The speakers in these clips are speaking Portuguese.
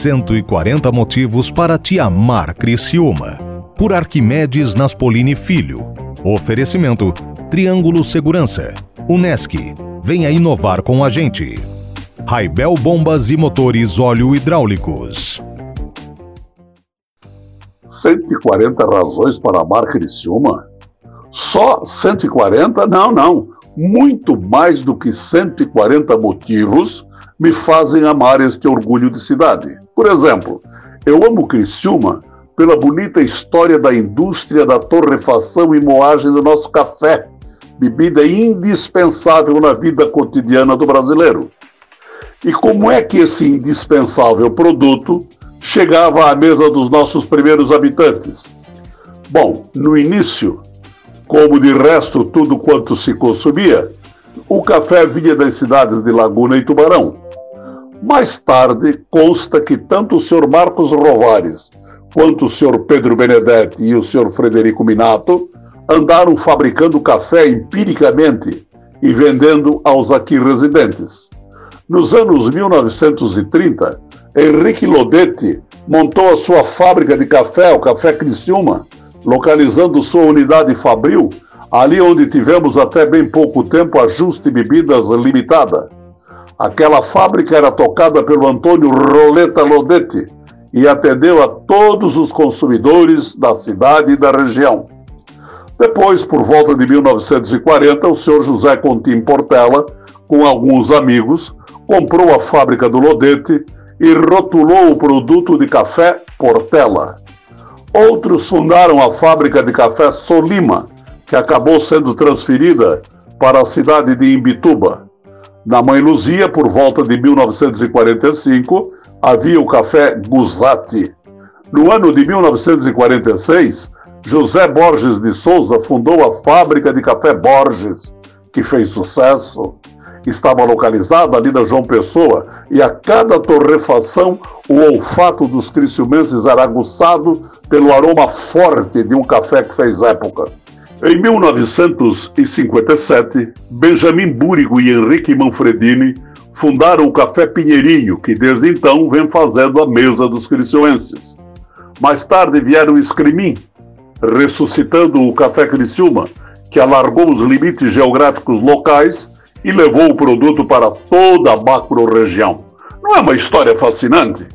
140 motivos para te amar Criciúma. Por Arquimedes Naspolini Filho. Oferecimento Triângulo Segurança. Unesc. Venha inovar com a gente. Raibel Bombas e Motores Óleo Hidráulicos. 140 razões para amar Criciúma? Só 140? Não, não. Muito mais do que 140 motivos me fazem amar este orgulho de cidade. Por exemplo, eu amo Criciúma pela bonita história da indústria da torrefação e moagem do nosso café, bebida indispensável na vida cotidiana do brasileiro. E como é que esse indispensável produto chegava à mesa dos nossos primeiros habitantes? Bom, no início, como de resto tudo quanto se consumia, o café vinha das cidades de Laguna e Tubarão. Mais tarde, consta que tanto o Sr. Marcos Rovares quanto o Sr. Pedro Benedetti e o Sr. Frederico Minato andaram fabricando café empiricamente e vendendo aos aqui residentes. Nos anos 1930, Henrique Lodetti montou a sua fábrica de café, o Café Criciúma, localizando sua unidade fabril ali onde tivemos até bem pouco tempo a Juste Bebidas Limitada. Aquela fábrica era tocada pelo Antônio Roleta Lodetti e atendeu a todos os consumidores da cidade e da região. Depois, por volta de 1940, o senhor José Contim Portela, com alguns amigos, comprou a fábrica do Lodete e rotulou o produto de café Portela. Outros fundaram a fábrica de café Solima, que acabou sendo transferida para a cidade de Imbituba. Na Mãe Luzia, por volta de 1945, havia o café Guzati. No ano de 1946, José Borges de Souza fundou a fábrica de café Borges, que fez sucesso. Estava localizada ali na João Pessoa e a cada torrefação o olfato dos criciumenses era aguçado pelo aroma forte de um café que fez época. Em 1957, Benjamin Búrigo e Henrique Manfredini fundaram o Café Pinheirinho, que desde então vem fazendo a mesa dos criciuenses. Mais tarde vieram Escrimim, ressuscitando o Café Criciúma, que alargou os limites geográficos locais e levou o produto para toda a macro-região. Não é uma história fascinante?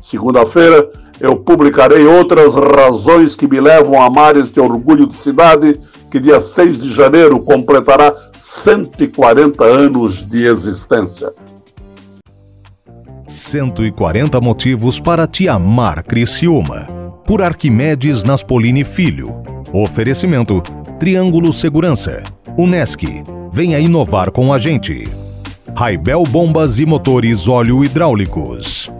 Segunda-feira, eu publicarei outras razões que me levam a amar este orgulho de cidade que dia 6 de janeiro completará 140 anos de existência. 140 motivos para te amar Criciúma. Por Arquimedes Naspolini Filho. Oferecimento Triângulo Segurança. Unesc. Venha inovar com a gente. Raibel Bombas e Motores Óleo Hidráulicos.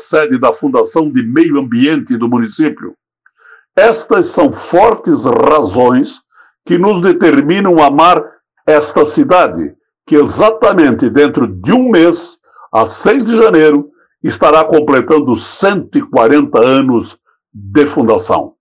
Sede da Fundação de Meio Ambiente do município. Estas são fortes razões que nos determinam amar esta cidade, que exatamente dentro de um mês a 6 de janeiro, estará completando 140 anos de fundação.